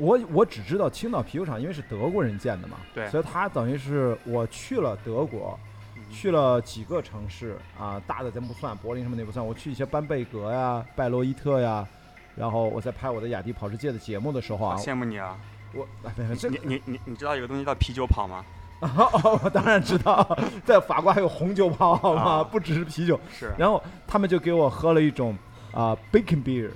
我我只知道青岛啤酒厂，因为是德国人建的嘛，对所以它等于是我去了德国，嗯去了几个城市啊，大的咱不算，柏林什么的也不算，我去一些班贝格呀、拜罗伊特呀，然后我在拍我的雅迪跑世界的节目的时候啊，羡慕你啊！我哎没有这个你你你你知道有个东西叫啤酒跑吗？哦，我当然知道，在法国还有红酒跑好吗？啊不只是啤酒。是，然后他们就给我喝了一种啊、bacon beer，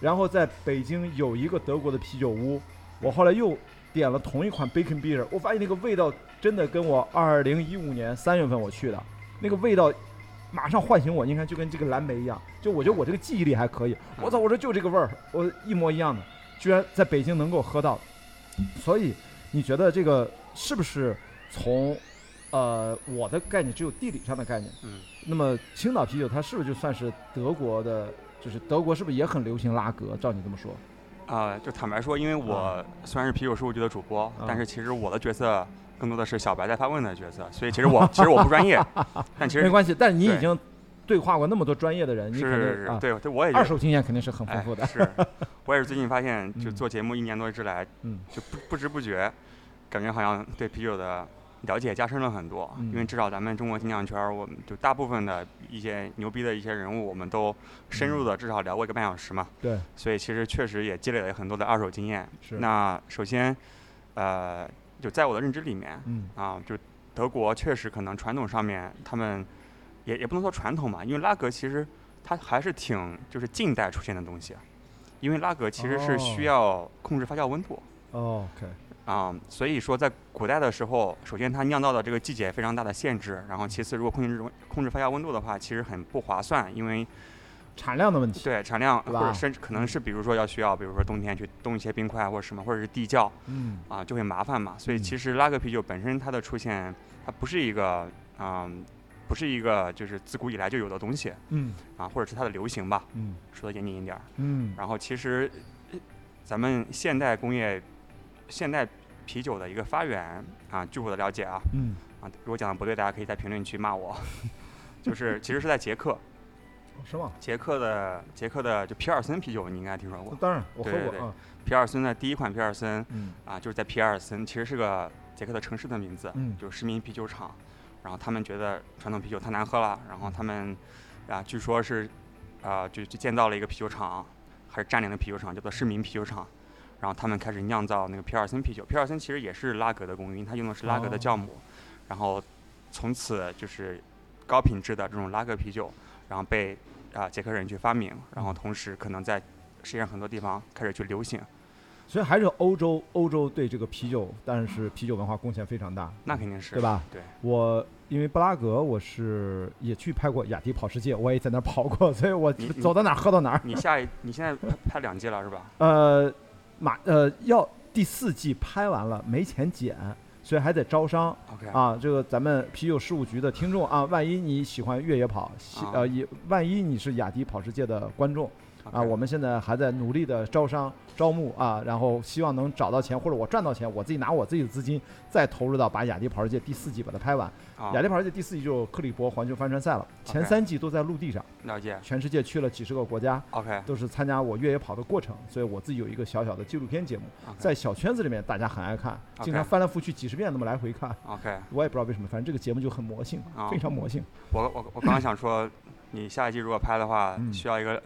然后在北京有一个德国的啤酒屋，我后来又点了同一款 bacon beer，我发现那个味道真的跟我二零一五年三月份我去的那个味道。马上唤醒我，你看就跟这个蓝莓一样，就我觉得我这个记忆力还可以。我操，我说就这个味儿，我一模一样的，居然在北京能够喝到。所以你觉得这个是不是从呃我的概念只有地理上的概念？嗯，那么青岛啤酒它是不是就算是德国的？就是德国是不是也很流行拉格？照你这么说，啊、就坦白说，因为我虽然是啤酒事务局的主播，但是其实我的角色更多的是小白在发问的角色，所以其实我其实我不专业，但其实没关系。但你已经对话过那么多专业的人，你肯是是是，啊，对对，我也二是。手经验肯定是很丰哎富的。，是，我也是最近发现，就嗯做节目一年多之来，嗯就不不知不觉，感觉好像对啤酒的了解加深了很多。因为嗯至少咱们中国精酿圈，我们就大部分的一些牛逼的一些人物，我们都深入的至少聊过一个半小时嘛。对，所以其实确实也积累了很多的二手经验。是那首先，呃，就在我的认知里面嗯啊，就德国确实可能传统上面他们也也不能说传统嘛，因为拉格其实它还是挺就是近代出现的东西，因为拉格其实是需哦要控制发酵温度。哦，OK，啊、所以说在古代的时候，首先它酿造的这个季节非常大的限制，然后其次如果控制温控制发酵温度的话，其实很不划算，因为产量的问题。对产量或者甚至可能是比如说要需要，比如说冬天去冻一些冰块或者什么，或者是地窖嗯啊，就会麻烦嘛。所以嗯其实拉格啤酒本身它的出现，它不是一个嗯、不是一个就是自古以来就有的东西嗯啊，或者是它的流行吧，嗯说的严谨一点儿。嗯，然后其实呃咱们现代工业、现代啤酒的一个发源啊，据我的了解啊嗯，啊，如果讲的不对，大家可以在评论区骂我。就是其实是在捷克，是吗？捷克的捷克的就皮尔森啤酒，你应该听说过。当然我喝对对对过啊。皮尔森的第一款皮尔森嗯啊，就是在皮尔森，其实是个捷克的城市的名字，嗯就是市民啤酒厂。然后他们觉得传统啤酒太难喝了，然后他们啊，据说是啊，就就建造了一个啤酒厂，还是占领了啤酒厂，叫做市民啤酒厂。然后他们开始酿造那个皮尔森啤酒，皮尔森其实也是拉格的供应，它用的是拉格的哦酵母。然后从此就是高品质的这种拉格啤酒，然后被啊捷克人去发明，然后同时可能在世界上很多地方开始去流行。所以还是欧洲，欧洲对这个啤酒，但是啤酒文化贡献非常大，那肯定是对？吧？对，我因为布拉格，我是也去拍过雅迪跑世界，我也在那儿跑过，所以我走到哪儿喝到哪儿。你下一你现在拍拍两季了是吧？呃，马呃要第四季拍完了，没钱剪，所以还得招商 OK 啊。这个咱们啤酒事务局的听众啊，万一你喜欢越野跑，喜啊呃也万一你是雅迪跑世界的观众啊，我们现在还在努力的招商招募啊，然后希望能找到钱，或者我赚到钱，我自己拿我自己的资金再投入到把雅迪跑世界第四季把它拍完。啊。雅迪跑世界第四季就克里伯环球帆船赛了，前三季都在陆地上，了解。全世界去了几十个国家，OK。都是参加我越野跑的过程，所以我自己有一个小小的纪录片节目，在小圈子里面大家很爱看，经常翻来覆去几十遍那么来回看，OK，我也不知道为什么，反正这个节目就很魔性，啊非常魔性。我我我刚刚想说，你下一季如果拍的话，嗯需要一个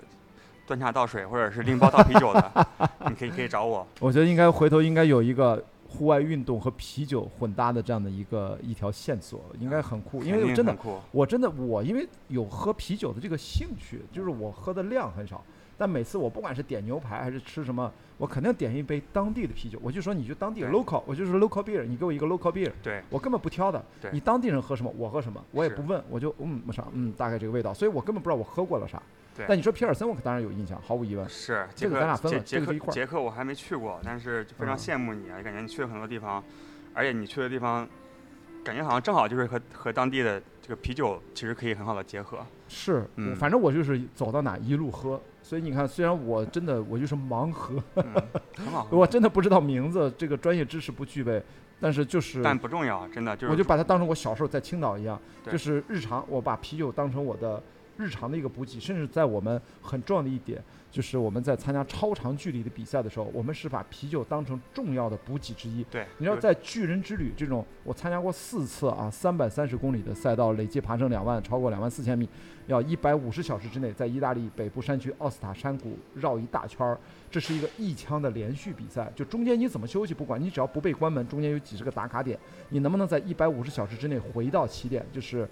端茶倒水或者是拎包倒啤酒的，你可以可以找我。我觉得应该回头应该有一个户外运动和啤酒混搭的这样的一个一条线索，应该很酷，因为真的。我真的我因为有喝啤酒的这个兴趣，就是我喝的量很少，但每次我不管是点牛排还是吃什么，我肯定点一杯当地的啤酒。我就说你就当地对 local，我就是 local beer，你给我一个 local beer，对我根本不挑的对。你当地人喝什么，我喝什么，我也不问，我就嗯啥嗯大概这个味道，所以我根本不知道我喝过了啥。对但你说皮尔森，我可当然有印象，毫无疑问。是这个咱俩分了这个一块儿捷克我还没去过，但是就非常嗯羡慕你啊，感觉你去了很多地方，而且你去的地方，感觉好像正好就是和和当地的这个啤酒其实可以很好的结合。是，嗯反正我就是走到哪一路喝。所以你看，虽然我真的我就是盲喝，嗯，很好，我真的不知道名字，这个专业知识不具备，但是就是但不重要，真的就是我就把它当成我小时候在青岛一样，就是日常我把啤酒当成我的日常的一个补给，甚至在我们很重要的一点，就是我们在参加超长距离的比赛的时候，我们是把啤酒当成重要的补给之一。对，你知道，在巨人之旅这种，我参加过四次啊，三百三十公里的赛道，累计爬升两万，超过两万四千米，要一百五十小时之内，在意大利北部山区奥斯塔山谷绕一大圈儿，这是一个一枪的连续比赛，就中间你怎么休息不管，你只要不被关门，中间有几十个打卡点，你能不能在一百五十小时之内回到起点，就是。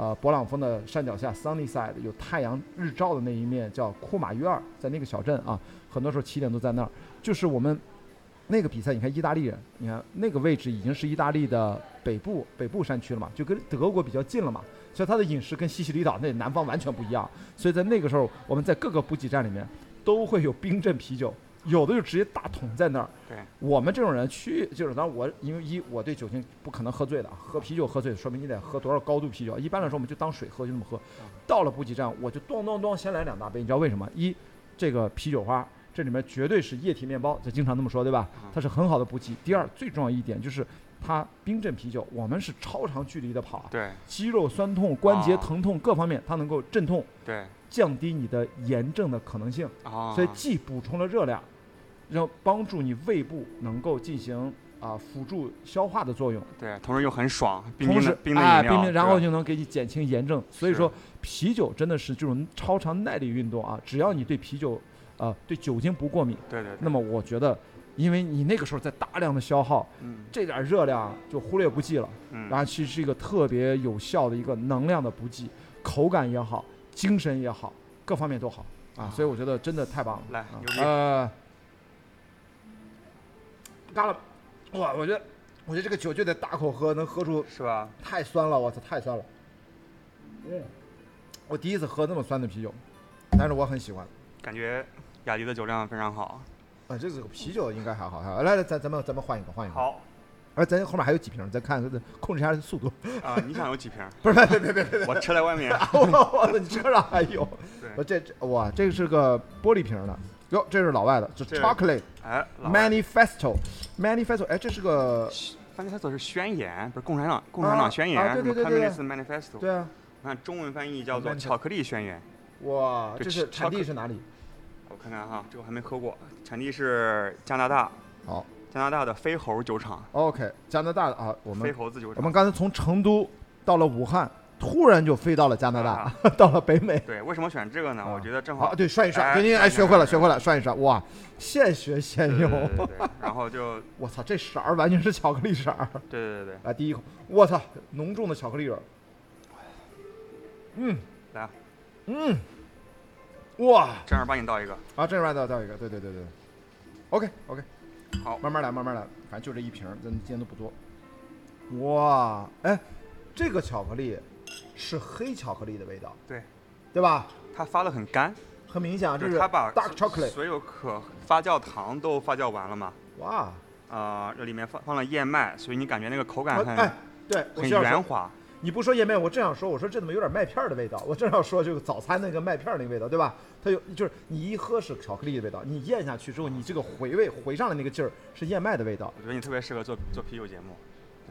呃，勃朗峰的山脚下，Sunny Side 有太阳日照的那一面叫库马约尔，在那个小镇啊，很多时候起点都在那儿。就是我们那个比赛，你看意大利人，你看那个位置已经是意大利的北部北部山区了嘛，就跟德国比较近了嘛，所以它的饮食跟西西里岛那南方完全不一样。所以在那个时候，我们在各个补给站里面都会有冰镇啤酒，有的就直接大桶在那儿。对，我们这种人去，就是当然我因为一我对酒精不可能喝醉的，喝啤酒喝醉，说明你得喝多少高度啤酒。一般来说，我们就当水喝，就那么喝。到了补给站，我就咚咚咚先来两大杯，你知道为什么？一，这个啤酒花这里面绝对是液体面包，就经常那么说，对吧？它是很好的补给。第二，最重要一点就是它冰镇啤酒，我们是超长距离的跑啊，对肌肉酸痛、关节啊疼痛各方面，它能够镇痛，对降低你的炎症的可能性。啊，所以既补充了热量，然后帮助你胃部能够进行啊辅助消化的作用，对，同时又很爽，冰冰的冰的哎饮料，冰冰，然后就能给你减轻炎症。所以说，啤酒真的是这种超长耐力运动啊，只要你对啤酒啊对酒精不过敏，对对对，那么我觉得。因为你那个时候在大量的消耗，嗯这点热量就忽略不计了，嗯，然后其实是一个特别有效的一个能量的补给，口感也好，精神也好，各方面都好啊，啊所以我觉得真的太棒了。啊来牛逼呃，干了，哇！我觉得，我觉得这个酒就得大口喝，能喝出是吧？太酸了，我操，太酸了。嗯，我第一次喝那么酸的啤酒，但是我很喜欢。感觉雅迪的酒量非常好。啊，这个啤酒应该还好，还好。来来，咱咱们咱们换一个，换一个。。好而咱后面还有几瓶，咱看控制一下速度。啊，你想有几瓶？不是，别别别别别，我车在外面。我我操，你车上还有？我，这这哇，这个是个玻璃瓶的。哟，这是老外的，这这 Chocolate 哎，Manifesto Manifesto，哎，这是个 manifesto 是宣言，不是共产党共产党宣啊言，对对对对 Communist Manifesto。对啊，我看中文翻译叫做巧克力宣言。哇，这是产地是哪里？我看看哈，这个我还没喝过，产地是加拿大，好加拿大的飞猴酒厂，，OK，加拿大的啊，我们飞猴子酒厂。我们刚才从成都到了武汉，突然就飞到了加拿大，啊 到了北美。对，为什么选这个呢？啊我觉得正好，啊。对，涮一涮，哎对，您哎，学会了，学会了，涮一涮，哇，现学现用。对对对，然后就我操，这色儿完全是巧克力色儿。对对对对，来，第一口，我操，浓重的巧克力味儿。嗯，来啊，嗯，哇，正儿八经倒一个。啊，正儿八经倒倒一个，对对对对。OK OK，好慢慢来，慢慢来，反正就这一瓶，咱今天都不多。哇，哎，这个巧克力是黑巧克力的味道，对，对吧？它发的很干，很明显啊，这就是它把 dark chocolate，所有可发酵糖都发酵完了嘛。哇，啊，这里面放放了燕麦，所以你感觉那个口感很、啊哎，对，很圆滑。你不说燕麦，我正想说，我说这怎么有点麦片儿的味道？我正要说就是早餐那个麦片儿那个味道，对吧？它有，就是你一喝是巧克力的味道，你咽下去之后，你这个回味回上来那个劲儿是燕麦的味道。我觉得你特别适合做做啤酒节目。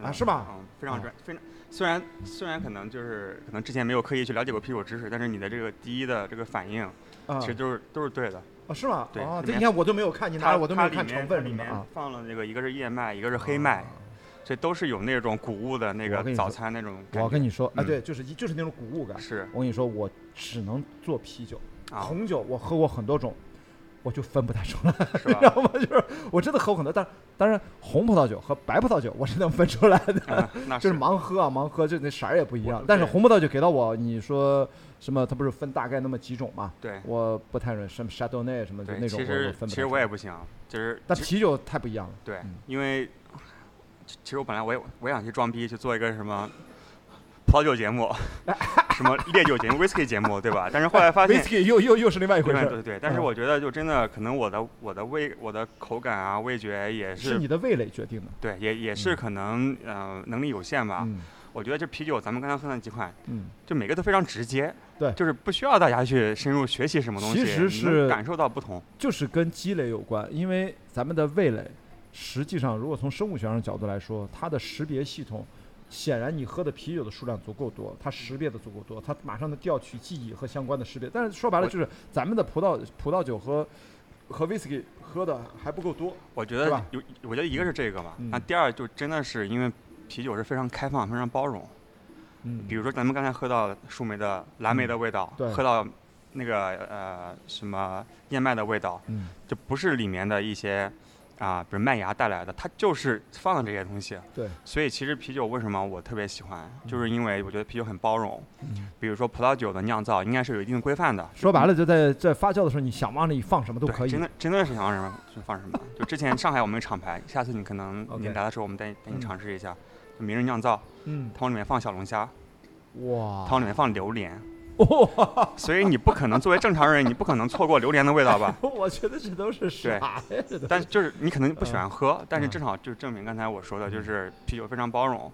啊是吧嗯，非常啊专，非常虽然虽然可能就是可能之前没有刻意去了解过啤酒知识，但是你的这个第一的这个反应，啊其实都是都是对的。啊，是吗？对你看我都没有看，你拿它我都没有看成分里面什么的啊。放了那个一个是燕麦，一个是黑麦，这都是有那种谷物的那个早餐那种感。我跟你说，哎，嗯对，就是一就是那种谷物感。是我跟你说，我只能做啤酒，啊，红酒我喝过很多种，我就分不太出来，是 你知道吧？吗？就是我真的喝过很多，但当然红葡萄酒和白葡萄酒我是能分出来的。就是盲喝啊，盲喝，就那色儿也不一样。但是红葡萄酒给到我，你说什么？它不是分大概那么几种嘛？对我不太认什么 Chardonnay 什么的，那种，其实其实。我也不行，就是但啤酒太不一样了。对嗯，因为其其实我本来我也我也想去装逼去做一个什么葡萄酒节目，什么烈酒节目、whisky 节目，对吧？但是后来发现。Whisky 又又又是另外一回对事对。对对，但是嗯我觉得就真的可能我的我的味我的口感啊味觉也是是你的味蕾决定的。对也也是嗯可能呃能力有限吧。嗯我觉得这啤酒咱们刚才喝那几款，嗯，就每个都非常直接，对就是不需要大家去深入学习什么东西，其实是感受到不同。就是跟积累有关，因为咱们的味蕾，实际上如果从生物学上角度来说，它的识别系统显然你喝的啤酒的数量足够多，它识别的足够多，它马上能调取记忆和相关的识别。但是说白了就是咱们的葡萄葡萄酒和和 whisky 喝的还不够多。我觉得有，我觉得一个是这个吧，嗯那第二就真的是因为啤酒是非常开放、非常包容。嗯，比如说咱们刚才喝到树莓的蓝莓的味道，对喝到那个呃什么燕麦的味道，嗯就不是里面的一些啊，比如麦芽带来的，它就是放的这些东西。对，所以其实啤酒为什么我特别喜欢，就是因为我觉得啤酒很包容。嗯比如说葡萄酒的酿造应该是有一定的规范的。说白了就在在发酵的时候，你想往里放什么都对，可以真。的真的是想放什么就放什么。就之前上海我们有厂牌，下次你可能你来的时候，我们带带你嗯尝试一下。就名人酿造，嗯，它往里面放小龙虾，哇它往里面放榴莲，哇，所以你不可能作为正常人，你不可能错过榴莲的味道吧？我觉得这都是啥呀？但就是你可能不喜欢喝，但是嗯正好就证明刚才我说的，就是啤酒非常包容。